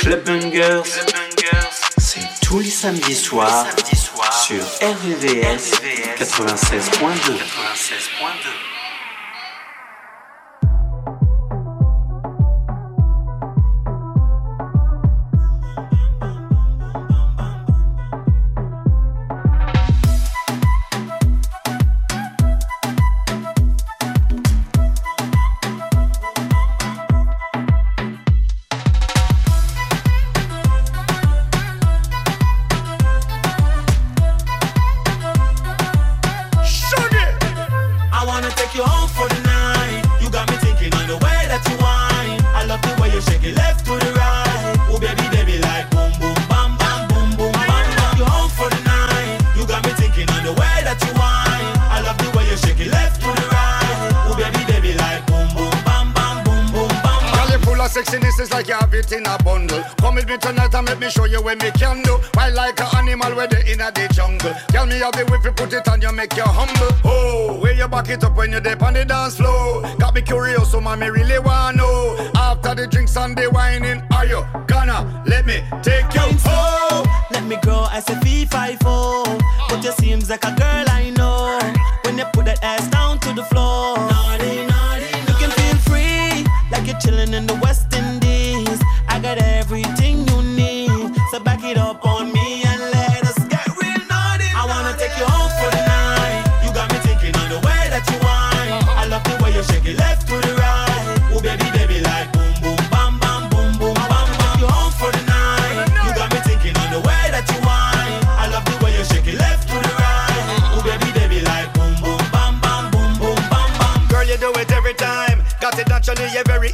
Club Bungers, c'est tous les samedis soirs sur RVVS 96.2.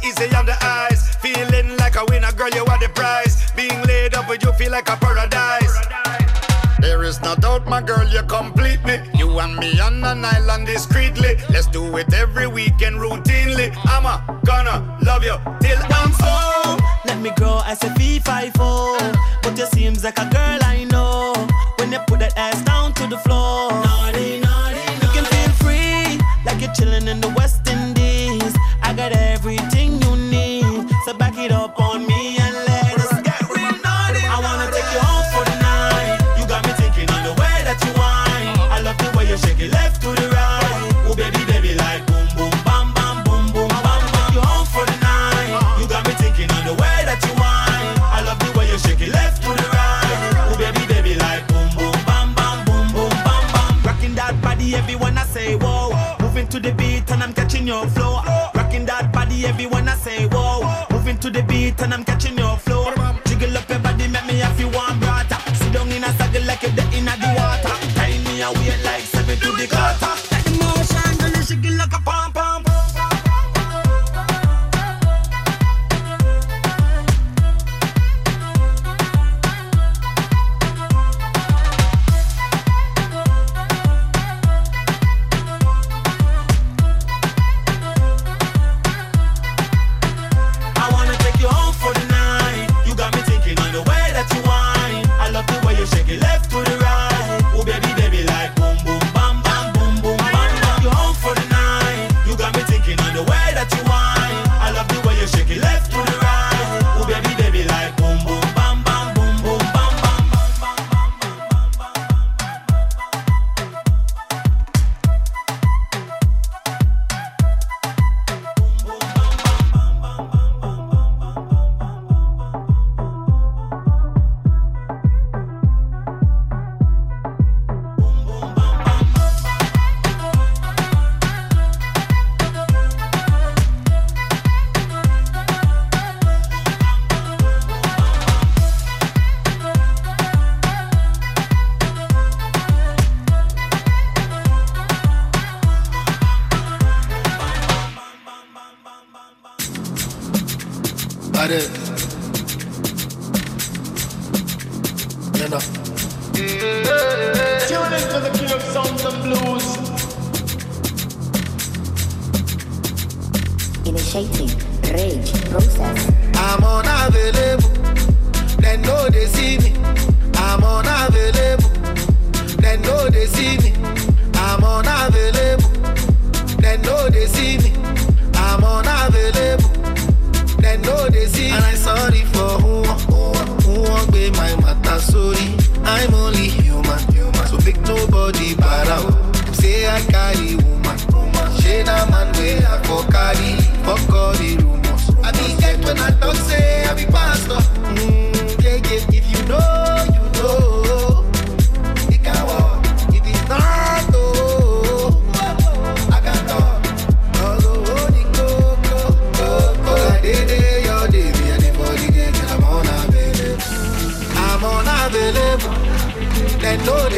easy on the eyes. Feeling like a winner, girl, you are the prize. Being laid up with you feel like a paradise. There is no doubt, my girl, you complete me. You and me on an island discreetly. Let's do it every weekend routinely. I'm a gonna love you till I'm old. Let me grow as a V54, But you seems like a girl I know. When you put that ass down to the floor. Naughty, naughty, naughty. You can feel free, like you're chilling in the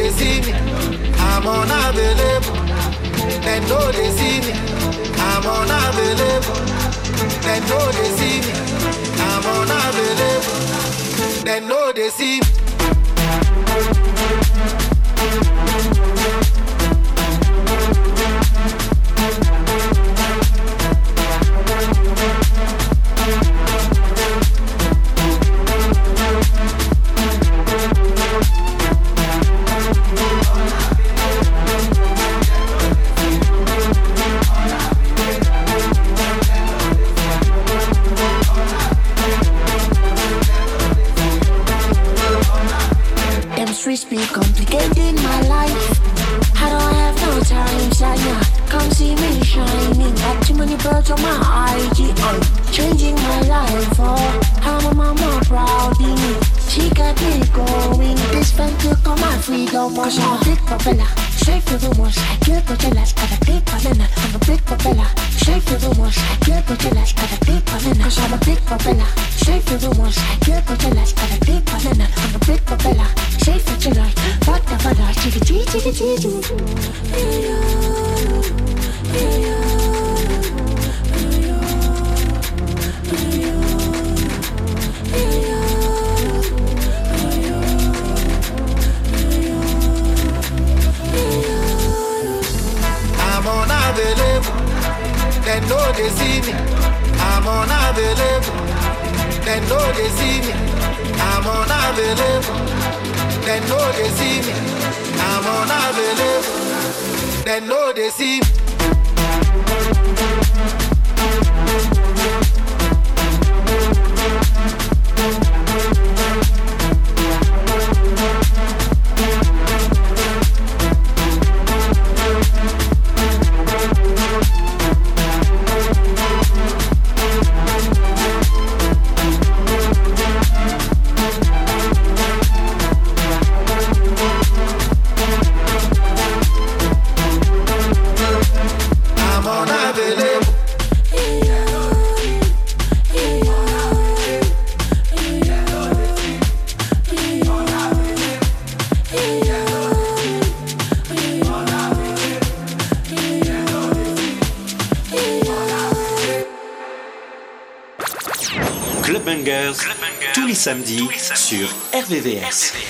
they see me. I'm unavailable. They know they see me. I'm unavailable. They know they see me. I'm unavailable. They know they see me. Samedi sur RVVS.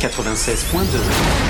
96.2.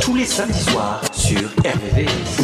Tous les samedis soirs sur RVVS.